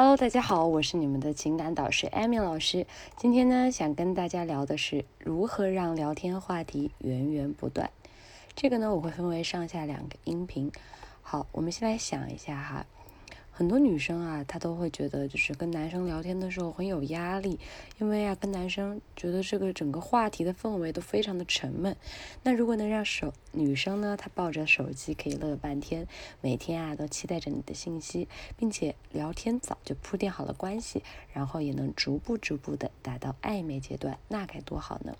Hello，大家好，我是你们的情感导师艾米老师。今天呢，想跟大家聊的是如何让聊天话题源源不断。这个呢，我会分为上下两个音频。好，我们先来想一下哈。很多女生啊，她都会觉得就是跟男生聊天的时候很有压力，因为啊，跟男生觉得这个整个话题的氛围都非常的沉闷。那如果能让手女生呢，她抱着手机可以乐半天，每天啊都期待着你的信息，并且聊天早就铺垫好了关系，然后也能逐步逐步的达到暧昧阶段，那该多好呢？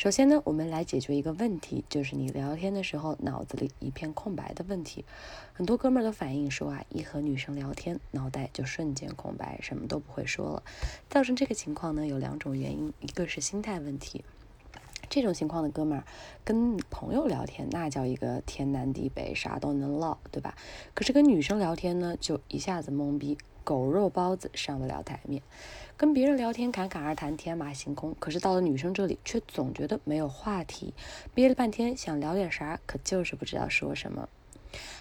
首先呢，我们来解决一个问题，就是你聊天的时候脑子里一片空白的问题。很多哥们儿都反映说啊，一和女生聊天，脑袋就瞬间空白，什么都不会说了。造成这个情况呢，有两种原因，一个是心态问题。这种情况的哥们儿跟朋友聊天，那叫一个天南地北，啥都能唠，对吧？可是跟女生聊天呢，就一下子懵逼。狗肉包子上不了台面，跟别人聊天侃侃而谈，天马行空。可是到了女生这里，却总觉得没有话题，憋了半天想聊点啥，可就是不知道说什么。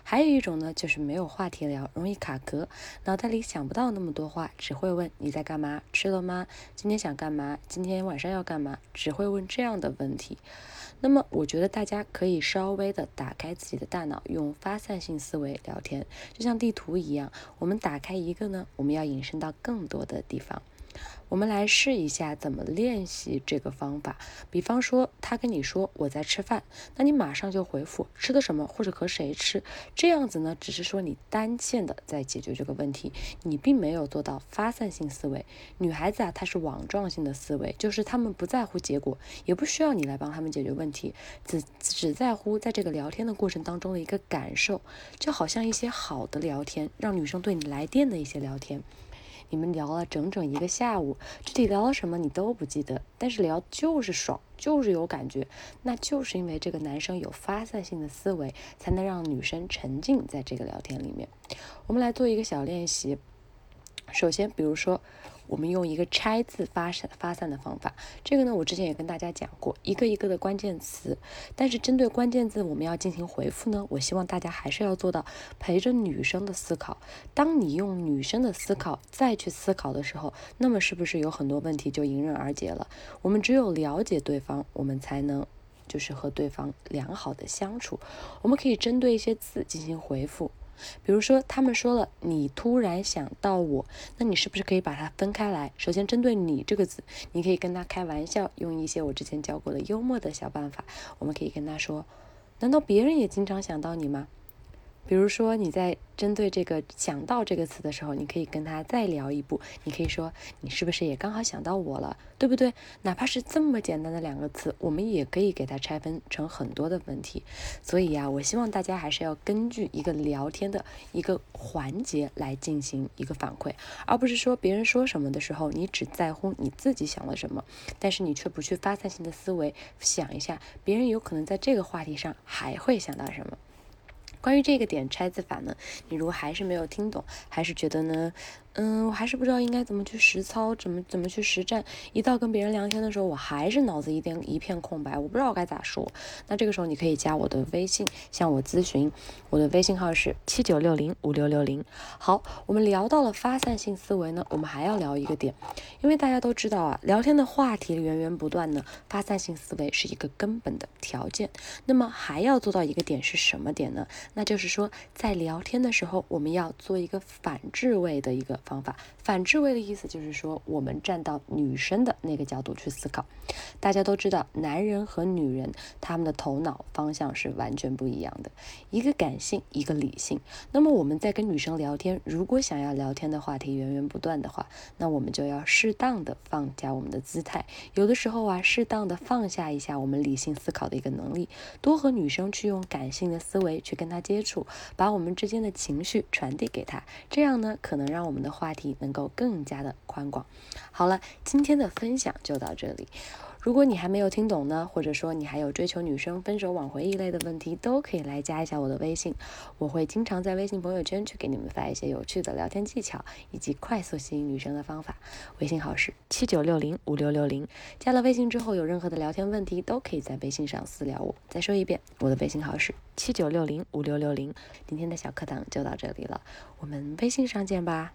还有一种呢，就是没有话题聊，容易卡壳，脑袋里想不到那么多话，只会问你在干嘛，吃了吗？今天想干嘛？今天晚上要干嘛？只会问这样的问题。那么，我觉得大家可以稍微的打开自己的大脑，用发散性思维聊天，就像地图一样，我们打开一个呢，我们要引申到更多的地方。我们来试一下怎么练习这个方法。比方说，他跟你说我在吃饭，那你马上就回复吃的什么或者和谁吃。这样子呢，只是说你单线的在解决这个问题，你并没有做到发散性思维。女孩子啊，她是网状性的思维，就是她们不在乎结果，也不需要你来帮他们解决问题，只只在乎在这个聊天的过程当中的一个感受，就好像一些好的聊天，让女生对你来电的一些聊天。你们聊了整整一个下午，具体聊了什么你都不记得，但是聊就是爽，就是有感觉，那就是因为这个男生有发散性的思维，才能让女生沉浸在这个聊天里面。我们来做一个小练习，首先，比如说。我们用一个拆字发散发散的方法，这个呢，我之前也跟大家讲过，一个一个的关键词，但是针对关键字我们要进行回复呢，我希望大家还是要做到陪着女生的思考。当你用女生的思考再去思考的时候，那么是不是有很多问题就迎刃而解了？我们只有了解对方，我们才能就是和对方良好的相处。我们可以针对一些字进行回复。比如说，他们说了“你突然想到我”，那你是不是可以把它分开来？首先，针对你这个字，你可以跟他开玩笑，用一些我之前教过的幽默的小办法。我们可以跟他说：“难道别人也经常想到你吗？”比如说，你在针对这个“想到”这个词的时候，你可以跟他再聊一步。你可以说：“你是不是也刚好想到我了？对不对？”哪怕是这么简单的两个词，我们也可以给它拆分成很多的问题。所以呀，我希望大家还是要根据一个聊天的一个环节来进行一个反馈，而不是说别人说什么的时候，你只在乎你自己想了什么，但是你却不去发散性的思维想一下，别人有可能在这个话题上还会想到什么。关于这个点拆字法呢，你如果还是没有听懂，还是觉得呢？嗯，我还是不知道应该怎么去实操，怎么怎么去实战。一到跟别人聊天的时候，我还是脑子一片一片空白，我不知道该咋说。那这个时候你可以加我的微信，向我咨询。我的微信号是七九六零五六六零。好，我们聊到了发散性思维呢，我们还要聊一个点，因为大家都知道啊，聊天的话题源源不断呢，发散性思维是一个根本的条件。那么还要做到一个点是什么点呢？那就是说，在聊天的时候，我们要做一个反置位的一个。方法反智位的意思就是说，我们站到女生的那个角度去思考。大家都知道，男人和女人他们的头脑方向是完全不一样的，一个感性，一个理性。那么我们在跟女生聊天，如果想要聊天的话题源源不断的话，那我们就要适当的放下我们的姿态，有的时候啊，适当的放下一下我们理性思考的一个能力，多和女生去用感性的思维去跟她接触，把我们之间的情绪传递给她，这样呢，可能让我们的话题能够更加的宽广。好了，今天的分享就到这里。如果你还没有听懂呢，或者说你还有追求女生分手挽回一类的问题，都可以来加一下我的微信。我会经常在微信朋友圈去给你们发一些有趣的聊天技巧以及快速吸引女生的方法。微信号是七九六零五六六零。加了微信之后，有任何的聊天问题都可以在微信上私聊我。再说一遍，我的微信号是七九六零五六六零。今天的小课堂就到这里了，我们微信上见吧。